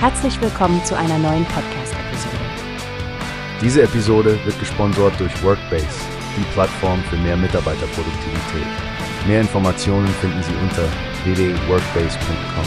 Herzlich willkommen zu einer neuen Podcast-Episode. Diese Episode wird gesponsert durch Workbase, die Plattform für mehr Mitarbeiterproduktivität. Mehr Informationen finden Sie unter www.workbase.com.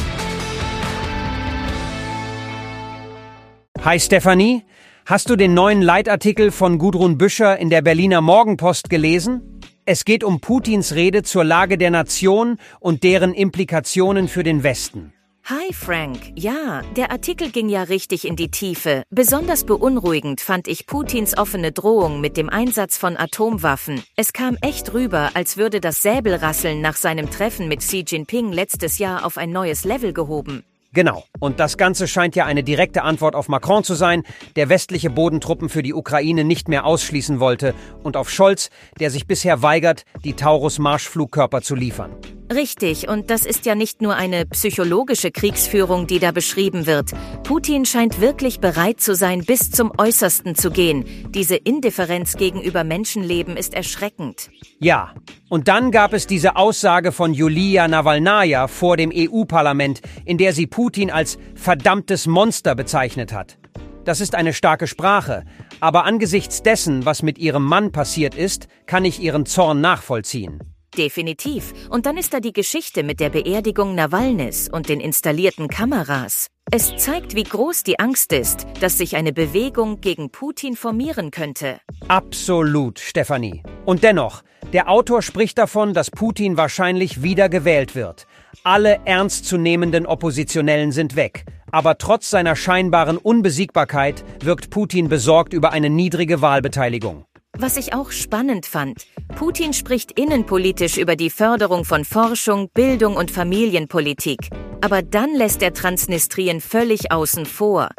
Hi Stefanie, hast du den neuen Leitartikel von Gudrun Büscher in der Berliner Morgenpost gelesen? Es geht um Putins Rede zur Lage der Nation und deren Implikationen für den Westen. Hi Frank, ja, der Artikel ging ja richtig in die Tiefe. Besonders beunruhigend fand ich Putins offene Drohung mit dem Einsatz von Atomwaffen. Es kam echt rüber, als würde das Säbelrasseln nach seinem Treffen mit Xi Jinping letztes Jahr auf ein neues Level gehoben. Genau. Und das Ganze scheint ja eine direkte Antwort auf Macron zu sein, der westliche Bodentruppen für die Ukraine nicht mehr ausschließen wollte, und auf Scholz, der sich bisher weigert, die Taurus-Marschflugkörper zu liefern. Richtig, und das ist ja nicht nur eine psychologische Kriegsführung, die da beschrieben wird. Putin scheint wirklich bereit zu sein, bis zum Äußersten zu gehen. Diese Indifferenz gegenüber Menschenleben ist erschreckend. Ja, und dann gab es diese Aussage von Julia Nawalnaja vor dem EU-Parlament, in der sie Putin als verdammtes Monster bezeichnet hat. Das ist eine starke Sprache, aber angesichts dessen, was mit ihrem Mann passiert ist, kann ich ihren Zorn nachvollziehen. Definitiv. Und dann ist da die Geschichte mit der Beerdigung Nawalnys und den installierten Kameras. Es zeigt, wie groß die Angst ist, dass sich eine Bewegung gegen Putin formieren könnte. Absolut, Stefanie. Und dennoch, der Autor spricht davon, dass Putin wahrscheinlich wieder gewählt wird. Alle ernstzunehmenden Oppositionellen sind weg. Aber trotz seiner scheinbaren Unbesiegbarkeit wirkt Putin besorgt über eine niedrige Wahlbeteiligung. Was ich auch spannend fand, Putin spricht innenpolitisch über die Förderung von Forschung, Bildung und Familienpolitik. Aber dann lässt er Transnistrien völlig außen vor.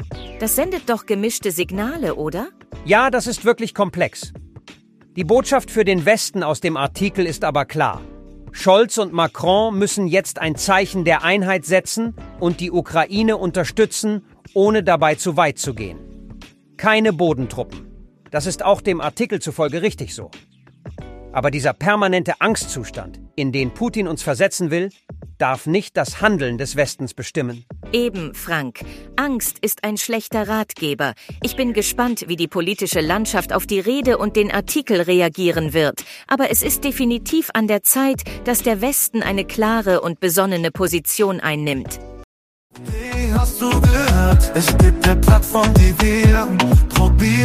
Das sendet doch gemischte Signale, oder? Ja, das ist wirklich komplex. Die Botschaft für den Westen aus dem Artikel ist aber klar. Scholz und Macron müssen jetzt ein Zeichen der Einheit setzen und die Ukraine unterstützen, ohne dabei zu weit zu gehen. Keine Bodentruppen. Das ist auch dem Artikel zufolge richtig so. Aber dieser permanente Angstzustand, in den Putin uns versetzen will, darf nicht das Handeln des Westens bestimmen. Eben, Frank. Angst ist ein schlechter Ratgeber. Ich bin gespannt, wie die politische Landschaft auf die Rede und den Artikel reagieren wird. Aber es ist definitiv an der Zeit, dass der Westen eine klare und besonnene Position einnimmt. Wie hast du gehört? Es gibt eine Plattform, die wir